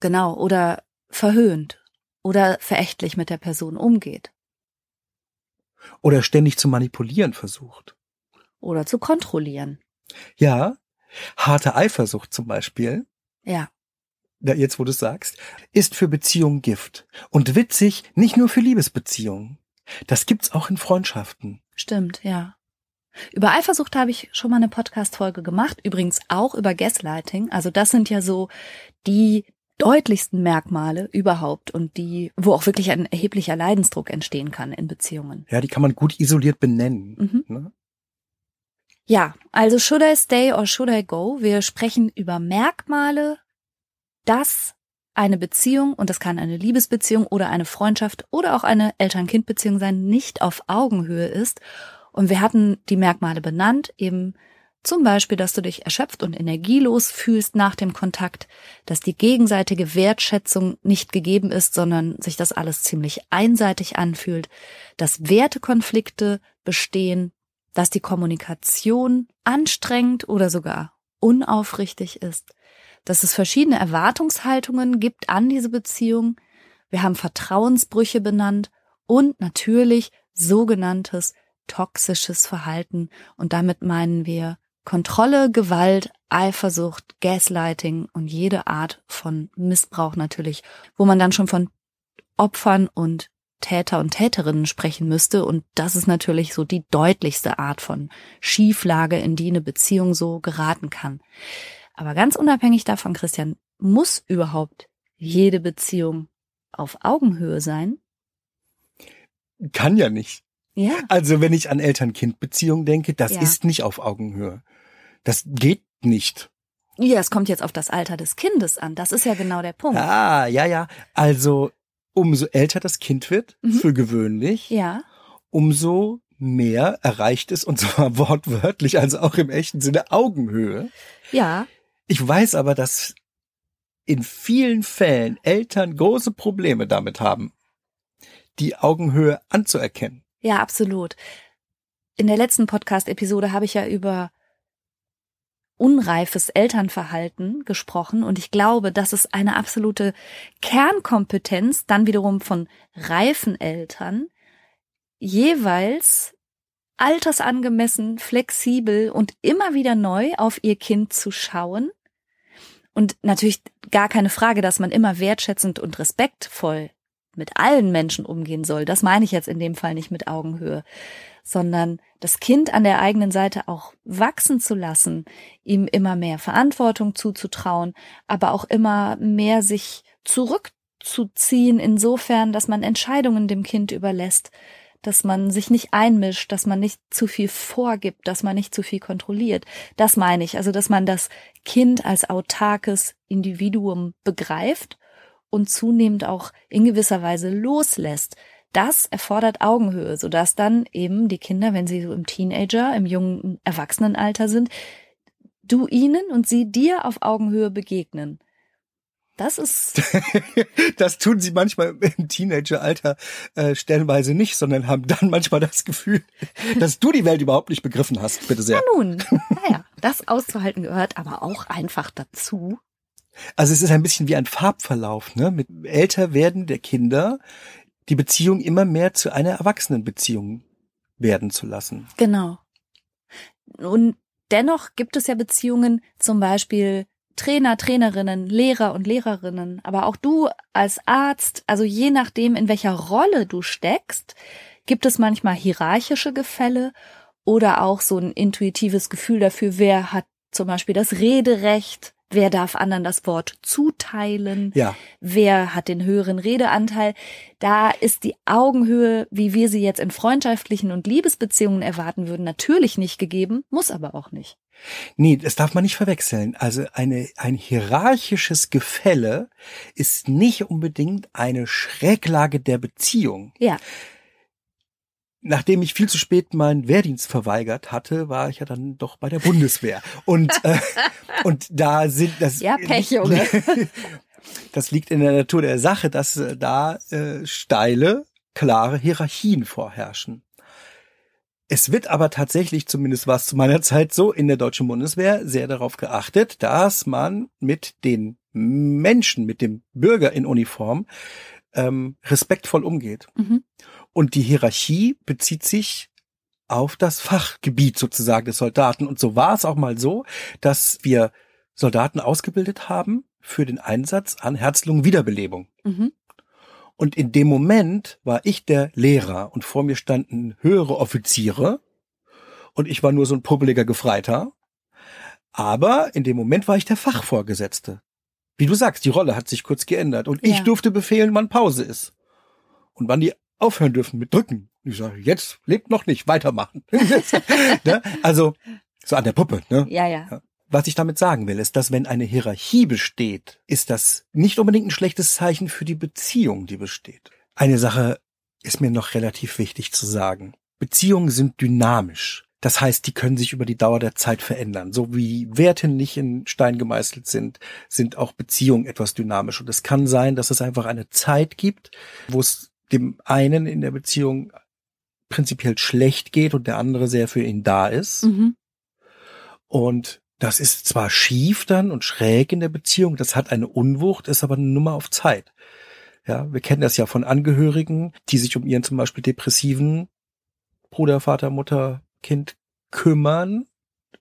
Genau, oder verhöhnt oder verächtlich mit der Person umgeht. Oder ständig zu manipulieren versucht. Oder zu kontrollieren. Ja, harte Eifersucht zum Beispiel. Ja jetzt wo du sagst, ist für Beziehungen Gift. Und witzig, nicht nur für Liebesbeziehungen. Das gibt's auch in Freundschaften. Stimmt, ja. Über Eifersucht habe ich schon mal eine Podcast-Folge gemacht, übrigens auch über Gaslighting. Also das sind ja so die deutlichsten Merkmale überhaupt und die, wo auch wirklich ein erheblicher Leidensdruck entstehen kann in Beziehungen. Ja, die kann man gut isoliert benennen. Mhm. Ne? Ja, also should I stay or should I go? Wir sprechen über Merkmale dass eine Beziehung, und das kann eine Liebesbeziehung oder eine Freundschaft oder auch eine Eltern-Kind-Beziehung sein, nicht auf Augenhöhe ist. Und wir hatten die Merkmale benannt, eben zum Beispiel, dass du dich erschöpft und energielos fühlst nach dem Kontakt, dass die gegenseitige Wertschätzung nicht gegeben ist, sondern sich das alles ziemlich einseitig anfühlt, dass Wertekonflikte bestehen, dass die Kommunikation anstrengend oder sogar unaufrichtig ist, dass es verschiedene Erwartungshaltungen gibt an diese Beziehung. Wir haben Vertrauensbrüche benannt und natürlich sogenanntes toxisches Verhalten und damit meinen wir Kontrolle, Gewalt, Eifersucht, Gaslighting und jede Art von Missbrauch natürlich, wo man dann schon von Opfern und Täter und Täterinnen sprechen müsste. Und das ist natürlich so die deutlichste Art von Schieflage, in die eine Beziehung so geraten kann. Aber ganz unabhängig davon, Christian, muss überhaupt jede Beziehung auf Augenhöhe sein? Kann ja nicht. Ja. Also wenn ich an Eltern-Kind-Beziehungen denke, das Ja. ist nicht auf Augenhöhe. Das geht nicht. Ja, es kommt jetzt auf das Alter des Kindes an. Das ist ja genau der Punkt. Ah, ja, ja. Also umso älter das Kind wird, Mhm. für gewöhnlich, Ja. umso mehr erreicht es, und *laughs* zwar wortwörtlich, also auch im echten Sinne, Augenhöhe. Ja. Ich weiß aber, dass in vielen Fällen Eltern große Probleme damit haben, die Augenhöhe anzuerkennen. Ja, absolut. In der letzten Podcast-Episode habe ich ja über unreifes Elternverhalten gesprochen und ich glaube, das ist eine absolute Kernkompetenz dann wiederum von reifen Eltern, jeweils altersangemessen, flexibel und immer wieder neu auf ihr Kind zu schauen. Und natürlich gar keine Frage, dass man immer wertschätzend und respektvoll mit allen Menschen umgehen soll. Das meine ich jetzt in dem Fall nicht mit Augenhöhe, sondern das Kind an der eigenen Seite auch wachsen zu lassen, ihm immer mehr Verantwortung zuzutrauen, aber auch immer mehr sich zurückzuziehen, insofern, dass man Entscheidungen dem Kind überlässt, dass man sich nicht einmischt, dass man nicht zu viel vorgibt, dass man nicht zu viel kontrolliert. Das meine ich, also dass man das Kind als autarkes Individuum begreift und zunehmend auch in gewisser Weise loslässt. Das erfordert Augenhöhe, sodass dann eben die Kinder, wenn sie so im Teenager, im jungen Erwachsenenalter sind, du ihnen und sie dir auf Augenhöhe begegnen. Das ist *laughs* Das tun sie manchmal im Teenageralter äh, stellenweise nicht, sondern haben dann manchmal das Gefühl, dass du die Welt überhaupt nicht begriffen hast. Bitte sehr. nun, *laughs* naja, das auszuhalten gehört aber auch einfach dazu. Also es ist ein bisschen wie ein Farbverlauf, ne? Mit älter werden der Kinder die Beziehung immer mehr zu einer Erwachsenenbeziehung werden zu lassen. Genau. Und dennoch gibt es ja Beziehungen, zum Beispiel Trainer, Trainerinnen, Lehrer und Lehrerinnen, aber auch du als Arzt, also je nachdem, in welcher Rolle du steckst, gibt es manchmal hierarchische Gefälle oder auch so ein intuitives Gefühl dafür, wer hat zum Beispiel das Rederecht, wer darf anderen das Wort zuteilen, Ja, wer hat den höheren Redeanteil. Da ist die Augenhöhe, wie wir sie jetzt in freundschaftlichen und Liebesbeziehungen erwarten würden, natürlich nicht gegeben, muss aber auch nicht. nee, das darf man nicht verwechseln. Also eine, ein hierarchisches Gefälle ist nicht unbedingt eine Schräglage der Beziehung. Ja, Nachdem ich viel zu spät meinen Wehrdienst verweigert hatte, war ich ja dann doch bei der Bundeswehr. Und, äh, *laughs* und da sind das. Ja, Pech, Junge. *laughs* Das liegt in der Natur der Sache, dass äh, da äh, steile, klare Hierarchien vorherrschen. Es wird aber tatsächlich, zumindest war es zu meiner Zeit so, in der deutschen Bundeswehr sehr darauf geachtet, dass man mit den Menschen, mit dem Bürger in Uniform ähm, respektvoll umgeht. Mhm. Und die Hierarchie bezieht sich auf das Fachgebiet sozusagen des Soldaten. Und so war es auch mal so, dass wir Soldaten ausgebildet haben für den Einsatz an Herz-Lungen-Wiederbelebung. Mhm. Und in dem Moment war ich der Lehrer und vor mir standen höhere Offiziere und ich war nur so ein pubbeliger Gefreiter. Aber in dem Moment war ich der Fachvorgesetzte. Wie du sagst, die Rolle hat sich kurz geändert und ich Ja. durfte befehlen, wann Pause ist. Und wann die aufhören dürfen mit Drücken. Ich sage, jetzt lebt noch nicht, weitermachen. *laughs* ne? Also so an der Puppe. Ne? Ja, ja. Was ich damit sagen will, ist, dass wenn eine Hierarchie besteht, ist das nicht unbedingt ein schlechtes Zeichen für die Beziehung, die besteht. Eine Sache ist mir noch relativ wichtig zu sagen. Beziehungen sind dynamisch. Das heißt, die können sich über die Dauer der Zeit verändern. So wie Werte nicht in Stein gemeißelt sind, sind auch Beziehungen etwas dynamisch. Und es kann sein, dass es einfach eine Zeit gibt, wo es dem einen in der Beziehung prinzipiell schlecht geht und der andere sehr für ihn da ist. Mhm. Und das ist zwar schief dann und schräg in der Beziehung, das hat eine Unwucht, ist aber eine Nummer auf Zeit. Ja, wir kennen das ja von Angehörigen, die sich um ihren zum Beispiel depressiven Bruder, Vater, Mutter, Kind kümmern,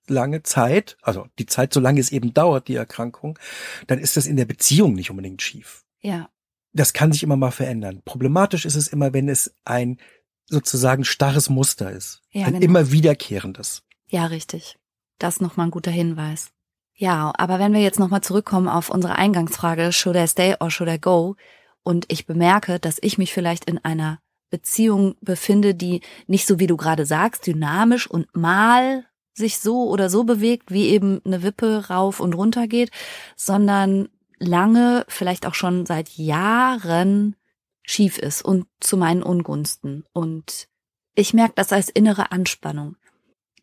lange Zeit, also die Zeit, solange es eben dauert, die Erkrankung, dann ist das in der Beziehung nicht unbedingt schief. Ja. Das kann sich immer mal verändern. Problematisch ist es immer, wenn es ein sozusagen starres Muster ist. Ja, ein genau. immer wiederkehrendes. Ja, richtig. Das nochmal ein guter Hinweis. Ja, aber wenn wir jetzt nochmal zurückkommen auf unsere Eingangsfrage, should I stay or should I go? Und ich bemerke, dass ich mich vielleicht in einer Beziehung befinde, die nicht so wie du gerade sagst, dynamisch und mal sich so oder so bewegt, wie eben eine Wippe rauf und runter geht, sondern lange, vielleicht auch schon seit Jahren schief ist und zu meinen Ungunsten. Und ich merke das als innere Anspannung.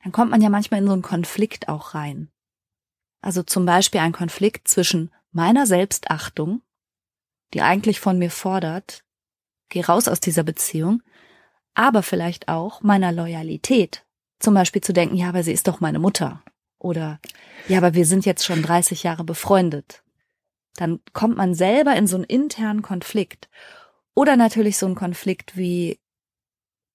Dann kommt man ja manchmal in so einen Konflikt auch rein. Also zum Beispiel ein Konflikt zwischen meiner Selbstachtung, die eigentlich von mir fordert, geh raus aus dieser Beziehung, aber vielleicht auch meiner Loyalität. Zum Beispiel zu denken, ja, aber sie ist doch meine Mutter. Oder, ja, aber wir sind jetzt schon 30 Jahre befreundet. Dann kommt man selber in so einen internen Konflikt. Oder natürlich so ein Konflikt wie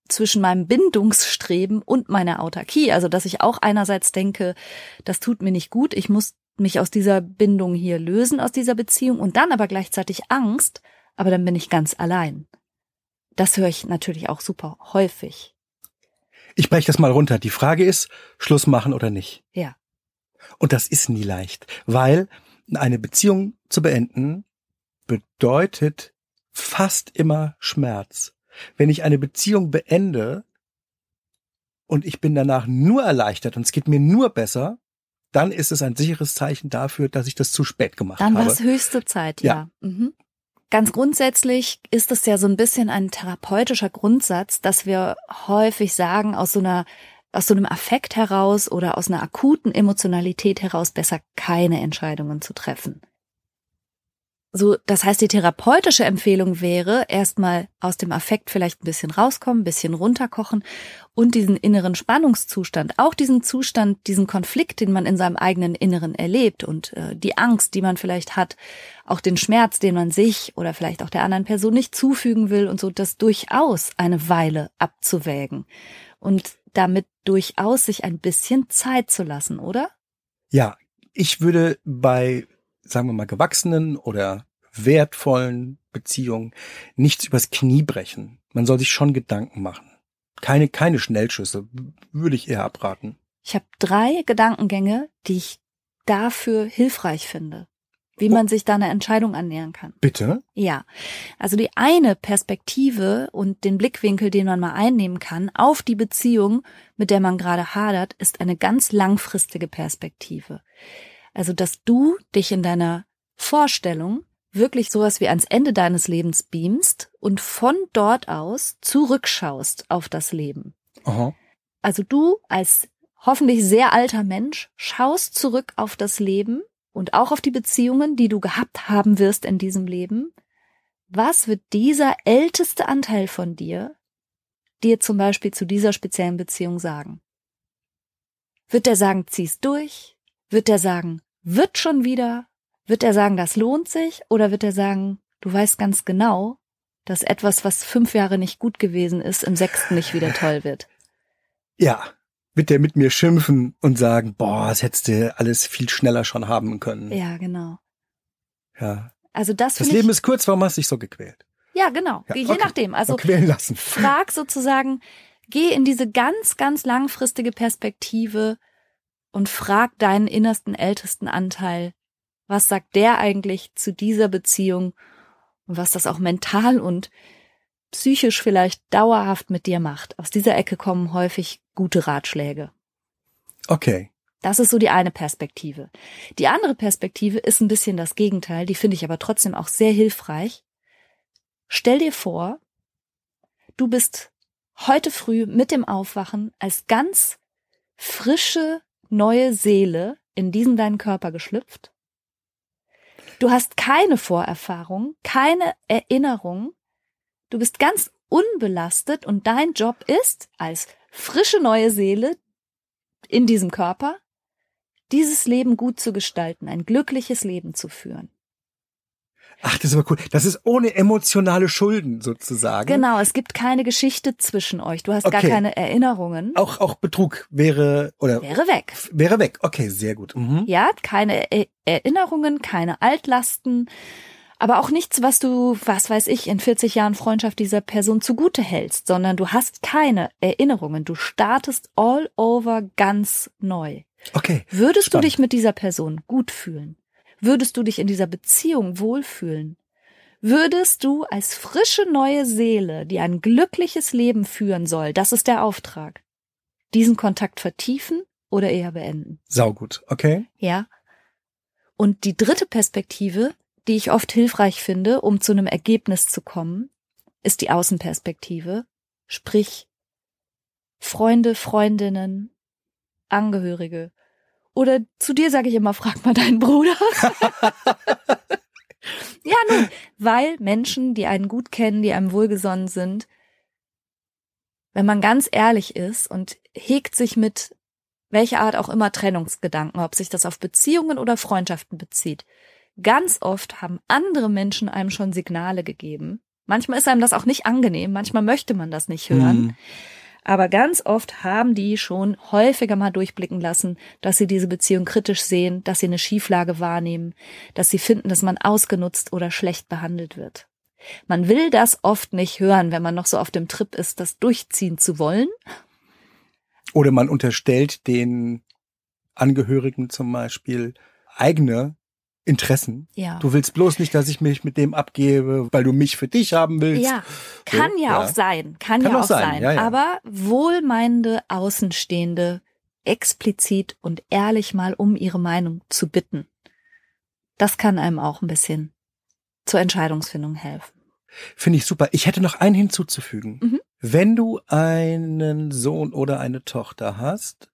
zwischen meinem Bindungsstreben und meiner Autarkie. Also, dass ich auch einerseits denke, das tut mir nicht gut, ich muss mich aus dieser Bindung hier lösen, aus dieser Beziehung und dann aber gleichzeitig Angst, aber dann bin ich ganz allein. Das höre ich natürlich auch super häufig. Ich breche das mal runter. Die Frage ist, Schluss machen oder nicht. Ja. Und das ist nie leicht, weil eine Beziehung zu beenden bedeutet fast immer Schmerz. Wenn ich eine Beziehung beende und ich bin danach nur erleichtert und es geht mir nur besser, dann ist es ein sicheres Zeichen dafür, dass ich das zu spät gemacht Dann war habe. es höchste Zeit, ja. Mhm. Ganz grundsätzlich ist es ja so ein bisschen ein therapeutischer Grundsatz, dass wir häufig sagen, aus so einer aus so einem Affekt heraus oder aus einer akuten Emotionalität heraus besser keine Entscheidungen zu treffen. So, das heißt, die therapeutische Empfehlung wäre, erstmal aus dem Affekt vielleicht ein bisschen rauskommen, ein bisschen runterkochen und diesen inneren Spannungszustand, auch diesen Zustand, diesen Konflikt, den man in seinem eigenen Inneren erlebt und äh, die Angst, die man vielleicht hat, auch den Schmerz, den man sich oder vielleicht auch der anderen Person nicht zufügen will und so, das durchaus eine Weile abzuwägen und damit durchaus sich ein bisschen Zeit zu lassen, oder? Ja, ich würde bei, sagen wir mal, gewachsenen oder wertvollen Beziehungen nichts übers Knie brechen. Man soll sich schon Gedanken machen. Keine, keine Schnellschüsse, würde ich eher abraten. Ich habe drei Gedankengänge, die ich dafür hilfreich finde, wie man sich da eine Entscheidung annähern kann. Bitte? Ja, also die eine Perspektive und den Blickwinkel, den man mal einnehmen kann auf die Beziehung, mit der man gerade hadert, ist eine ganz langfristige Perspektive. Also, dass du dich in deiner Vorstellung wirklich sowas wie ans Ende deines Lebens beamst und von dort aus zurückschaust auf das Leben. Aha. Also du als hoffentlich sehr alter Mensch schaust zurück auf das Leben und auch auf die Beziehungen, die du gehabt haben wirst in diesem Leben. Was wird dieser älteste Anteil von dir dir zum Beispiel zu dieser speziellen Beziehung sagen? Wird er sagen, zieh's durch? Wird er sagen, wird schon wieder? Wird er sagen, das lohnt sich? Oder wird er sagen, du weißt ganz genau, dass etwas, was fünf Jahre nicht gut gewesen ist, im sechsten nicht wieder toll wird? Ja. Wird der mit mir schimpfen und sagen, boah, das hättest du alles viel schneller schon haben können. Ja, genau. Ja. Also das, Das Leben ist kurz, warum hast du dich so gequält? ja, genau. Ja, Je okay. nachdem. Also quälen *laughs* lassen. frag sozusagen, geh in diese ganz, ganz langfristige Perspektive und frag deinen innersten, ältesten Anteil, was sagt der eigentlich zu dieser Beziehung und was das auch mental und psychisch vielleicht dauerhaft mit dir macht. Aus dieser Ecke kommen häufig gute Ratschläge. Okay. Das ist so die eine Perspektive. Die andere Perspektive ist ein bisschen das Gegenteil, die finde ich aber trotzdem auch sehr hilfreich. Stell dir vor, du bist heute früh mit dem Aufwachen als ganz frische neue Seele in diesen deinen Körper geschlüpft. Du hast keine Vorerfahrung, keine Erinnerung. Du bist ganz unbelastet und dein Job ist, als frische neue Seele in diesem Körper, dieses Leben gut zu gestalten, ein glückliches Leben zu führen. Ach, das ist aber cool. Das ist ohne emotionale Schulden sozusagen. Genau, es gibt keine Geschichte zwischen euch. Du hast gar Okay. keine Erinnerungen. Auch auch Betrug wäre oder Wäre weg. wäre weg. Okay, sehr gut. Mhm. Ja, keine E- Erinnerungen, keine Altlasten, aber auch nichts, was du, was weiß ich, in 40 Jahren Freundschaft dieser Person zugute hältst, sondern du hast keine Erinnerungen. Du startest all over ganz neu. Okay. Würdest Spannend. du dich mit dieser Person gut fühlen? Würdest du dich in dieser Beziehung wohlfühlen? Würdest du als frische neue Seele, die ein glückliches Leben führen soll, das ist der Auftrag, diesen Kontakt vertiefen oder eher beenden? Saugut. Okay. Ja. Und die dritte Perspektive, die ich oft hilfreich finde, um zu einem Ergebnis zu kommen, ist die Außenperspektive. Sprich, Freunde, Freundinnen, Angehörige. Oder zu dir sage ich immer, frag mal deinen Bruder. *laughs* ja, nun, weil Menschen, die einen gut kennen, die einem wohlgesonnen sind, wenn man ganz ehrlich ist und hegt sich mit welcher Art auch immer Trennungsgedanken, ob sich das auf Beziehungen oder Freundschaften bezieht. Ganz oft haben andere Menschen einem schon Signale gegeben. Manchmal ist einem das auch nicht angenehm, manchmal möchte man das nicht hören. Mhm. Aber ganz oft haben die schon häufiger mal durchblicken lassen, dass sie diese Beziehung kritisch sehen, dass sie eine Schieflage wahrnehmen, dass sie finden, dass man ausgenutzt oder schlecht behandelt wird. Man will das oft nicht hören, wenn man noch so auf dem Trip ist, das durchziehen zu wollen. Oder man unterstellt den Angehörigen zum Beispiel eigene Interessen. Ja. Du willst bloß nicht, dass ich mich mit dem abgebe, weil du mich für dich haben willst. Ja, kann So, ja, ja. auch sein, kann, Kann ja auch sein, sein. ja. Aber wohlmeinende Außenstehende explizit und ehrlich mal um ihre Meinung zu bitten, das kann einem auch ein bisschen zur Entscheidungsfindung helfen. Finde ich super. Ich hätte noch einen hinzuzufügen. Mhm. Wenn du einen Sohn oder eine Tochter hast,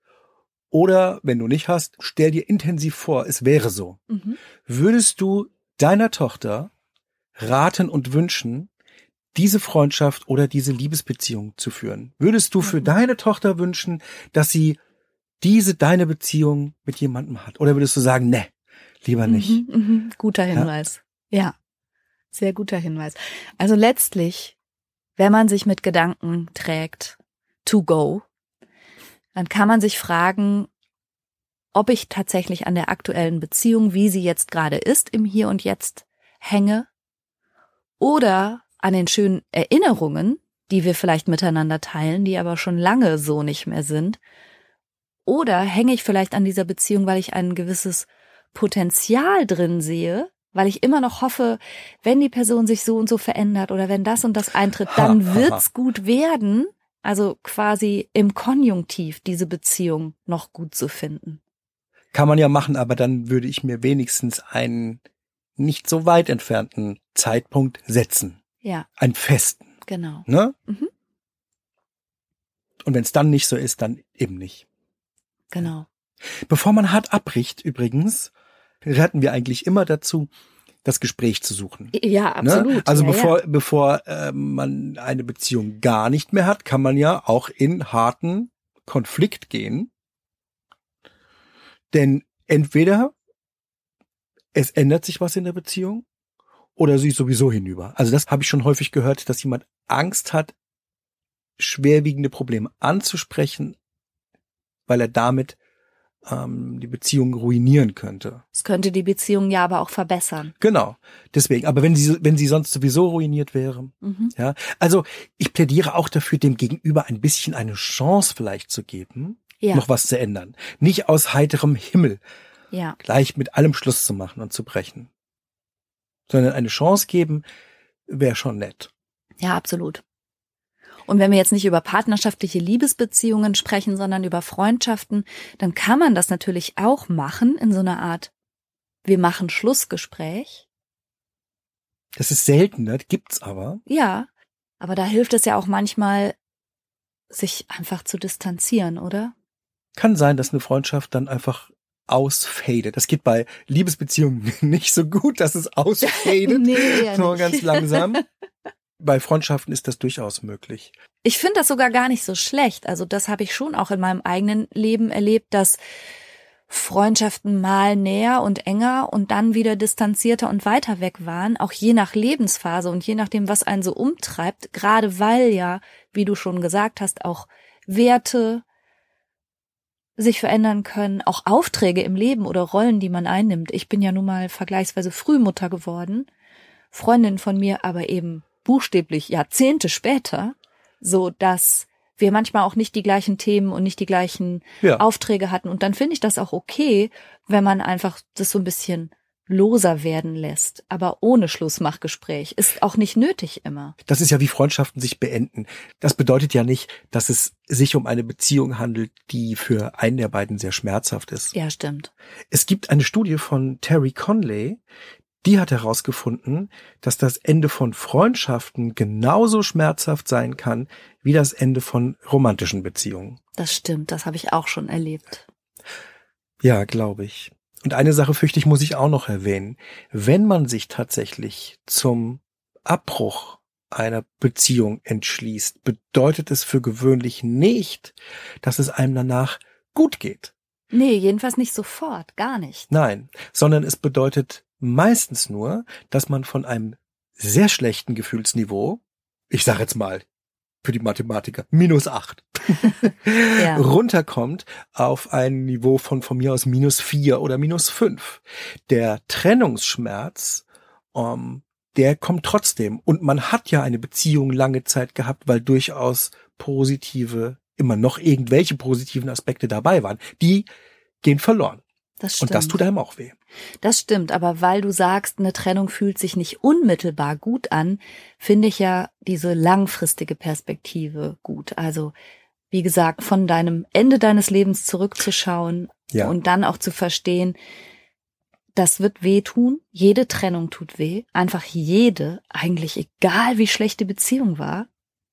oder wenn du nicht hast, stell dir intensiv vor, es wäre so. Mhm. Würdest du deiner Tochter raten und wünschen, diese Freundschaft oder diese Liebesbeziehung zu führen? Würdest du für Mhm. deine Tochter wünschen, dass sie diese deine Beziehung mit jemandem hat? Oder würdest du sagen, ne, lieber nicht? Mhm, mhm. Guter Hinweis. Ja. sehr guter Hinweis. Also letztlich, wenn man sich mit Gedanken trägt, to go, dann kann man sich fragen, ob ich tatsächlich an der aktuellen Beziehung, wie sie jetzt gerade ist, im Hier und Jetzt hänge oder an den schönen Erinnerungen, die wir vielleicht miteinander teilen, die aber schon lange so nicht mehr sind. Oder hänge ich vielleicht an dieser Beziehung, weil ich ein gewisses Potenzial drin sehe, weil ich immer noch hoffe, wenn die Person sich so und so verändert oder wenn das und das eintritt, dann *laughs* wird's gut werden. Also quasi im Konjunktiv diese Beziehung noch gut zu finden. Kann man ja machen, aber dann würde ich mir wenigstens einen nicht so weit entfernten Zeitpunkt setzen. Ja, Einen festen, genau. ne? Mhm. Und wenn es dann nicht so ist, dann eben nicht. Genau. Bevor man hart abbricht, übrigens, raten wir eigentlich immer dazu, das Gespräch zu suchen. Ja, absolut. Ne? Also ja, bevor, Ja. bevor äh, man eine Beziehung gar nicht mehr hat, kann man ja auch in harten Konflikt gehen. Denn entweder es ändert sich was in der Beziehung oder sie ist sowieso hinüber. Also das habe ich schon häufig gehört, dass jemand Angst hat, schwerwiegende Probleme anzusprechen, weil er damit ähm, die Beziehung ruinieren könnte. Es könnte die Beziehung ja aber auch verbessern. Genau. Deswegen. Aber wenn sie, wenn sie sonst sowieso ruiniert wäre. Mhm. Ja. Also, ich plädiere auch dafür, dem Gegenüber ein bisschen eine Chance vielleicht zu geben, Ja, noch was zu ändern. Nicht aus heiterem Himmel ja, gleich mit allem Schluss zu machen und zu brechen. Sondern eine Chance geben, wäre schon nett. ja, absolut. Und wenn wir jetzt nicht über partnerschaftliche Liebesbeziehungen sprechen, sondern über Freundschaften, dann kann man das natürlich auch machen in so einer Art, wir machen Schlussgespräch. Das ist selten, ne? gibt's aber. Ja, aber da hilft es ja auch manchmal, sich einfach zu distanzieren, oder? Kann sein, dass eine Freundschaft dann einfach ausfadet. Das geht bei Liebesbeziehungen *laughs* nicht so gut, dass es *laughs* ausfadet. Nee, eher Nur ganz langsam. *laughs* Bei Freundschaften ist das durchaus möglich. Ich finde das sogar gar nicht so schlecht. Also das habe ich schon auch in meinem eigenen Leben erlebt, dass Freundschaften mal näher und enger und dann wieder distanzierter und weiter weg waren, auch je nach Lebensphase und je nachdem, was einen so umtreibt, gerade weil ja, wie du schon gesagt hast, auch Werte sich verändern können, auch Aufträge im Leben oder Rollen, die man einnimmt. Ich bin ja nun mal vergleichsweise früh Mutter geworden, Freundin von mir aber eben buchstäblich Jahrzehnte später, so dass wir manchmal auch nicht die gleichen Themen und nicht die gleichen ja. Aufträge hatten. Und dann finde ich das auch okay, wenn man einfach das so ein bisschen loser werden lässt, aber ohne Schlussmachgespräch. Ist auch nicht nötig immer. Das ist ja wie Freundschaften sich beenden. Das bedeutet ja nicht, dass es sich um eine Beziehung handelt, die für einen der beiden sehr schmerzhaft ist. Ja, stimmt. Es gibt eine Studie von Terry Conley, die hat herausgefunden, dass das Ende von Freundschaften genauso schmerzhaft sein kann wie das Ende von romantischen Beziehungen. Das stimmt, das habe ich auch schon erlebt. Ja, glaube ich. Und eine Sache fürchte ich, muss ich auch noch erwähnen. Wenn man sich tatsächlich zum Abbruch einer Beziehung entschließt, bedeutet es für gewöhnlich nicht, dass es einem danach gut geht. Nee, jedenfalls nicht sofort, gar nicht. Nein, sondern es bedeutet meistens nur, dass man von einem sehr schlechten Gefühlsniveau, ich sage jetzt mal für die Mathematiker, minus acht, *laughs* ja. runterkommt auf ein Niveau von von mir aus minus vier oder minus fünf. Der Trennungsschmerz, ähm, der kommt trotzdem. Und man hat ja eine Beziehung lange Zeit gehabt, weil durchaus positive, immer noch irgendwelche positiven Aspekte dabei waren. Die gehen verloren. Das stimmt. Und das tut einem auch weh. Das stimmt, aber weil du sagst, eine Trennung fühlt sich nicht unmittelbar gut an, finde ich ja diese langfristige Perspektive gut. Also, wie gesagt, von deinem Ende deines Lebens zurückzuschauen ja. und dann auch zu verstehen, das wird wehtun. Jede Trennung tut weh. Einfach jede, eigentlich egal wie schlecht die Beziehung war.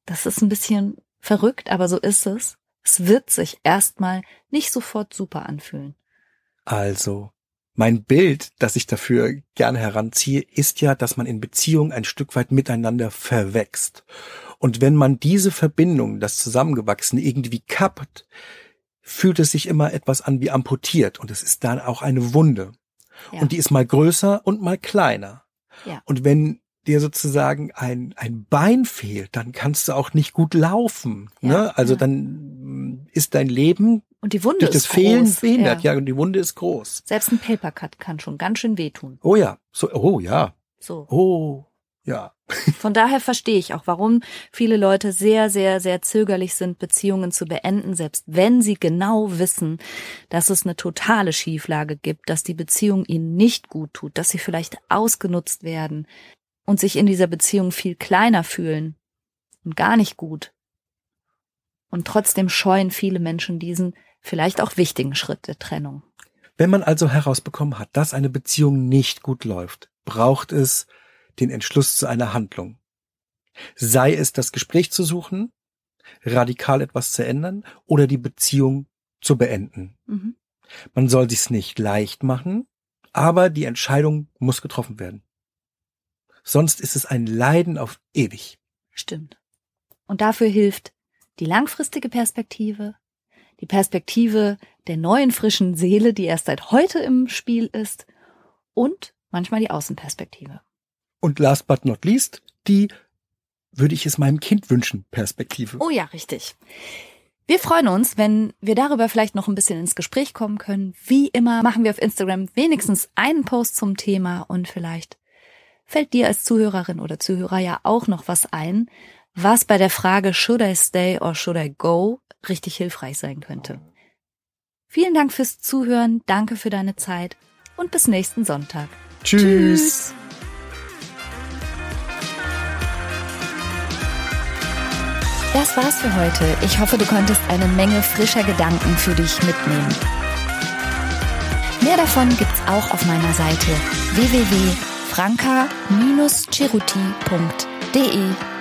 Das ist ein bisschen verrückt, aber so ist es. Es wird sich erstmal nicht sofort super anfühlen. Also, mein Bild, das ich dafür gerne heranziehe, ist ja, dass man in Beziehungen ein Stück weit miteinander verwächst. Und wenn man diese Verbindung, das Zusammengewachsene irgendwie kappt, fühlt es sich immer etwas an wie amputiert und es ist dann auch eine Wunde. Ja. Und die ist mal größer und mal kleiner. Ja. Und wenn dir sozusagen ein, ein Bein fehlt, dann kannst du auch nicht gut laufen. Ja, ne? Also dann ist dein Leben und die Wunde durch das ist Fehlen groß. behindert, ja. ja, und die Wunde ist groß. Selbst ein Papercut kann schon ganz schön wehtun. Oh ja, so, oh ja. So. Oh ja. *laughs* Von daher verstehe ich auch, warum viele Leute sehr, sehr, sehr zögerlich sind, Beziehungen zu beenden, selbst wenn sie genau wissen, dass es eine totale Schieflage gibt, dass die Beziehung ihnen nicht gut tut, dass sie vielleicht ausgenutzt werden und sich in dieser Beziehung viel kleiner fühlen und gar nicht gut. Und trotzdem scheuen viele Menschen diesen vielleicht auch wichtigen Schritt der Trennung. Wenn man also herausbekommen hat, dass eine Beziehung nicht gut läuft, braucht es den Entschluss zu einer Handlung. Sei es das Gespräch zu suchen, radikal etwas zu ändern oder die Beziehung zu beenden. Mhm. Man soll sich's nicht leicht machen, aber die Entscheidung muss getroffen werden. Sonst ist es ein Leiden auf ewig. Stimmt. Und dafür hilft die langfristige Perspektive, die Perspektive der neuen frischen Seele, die erst seit heute im Spiel ist, und manchmal die Außenperspektive. Und last but not least, die würde ich es meinem Kind wünschen, Perspektive. Oh ja, richtig. Wir freuen uns, wenn wir darüber vielleicht noch ein bisschen ins Gespräch kommen können. Wie immer machen wir auf Instagram wenigstens einen Post zum Thema und vielleicht fällt dir als Zuhörerin oder Zuhörer ja auch noch was ein, was bei der Frage Should I stay or should I go richtig hilfreich sein könnte. Vielen Dank fürs Zuhören, danke für deine Zeit und bis nächsten Sonntag. Tschüss. Tschüss. Das war's für heute. Ich hoffe, du konntest eine Menge frischer Gedanken für dich mitnehmen. Mehr davon gibt's auch auf meiner Seite www.franca-ceruti.de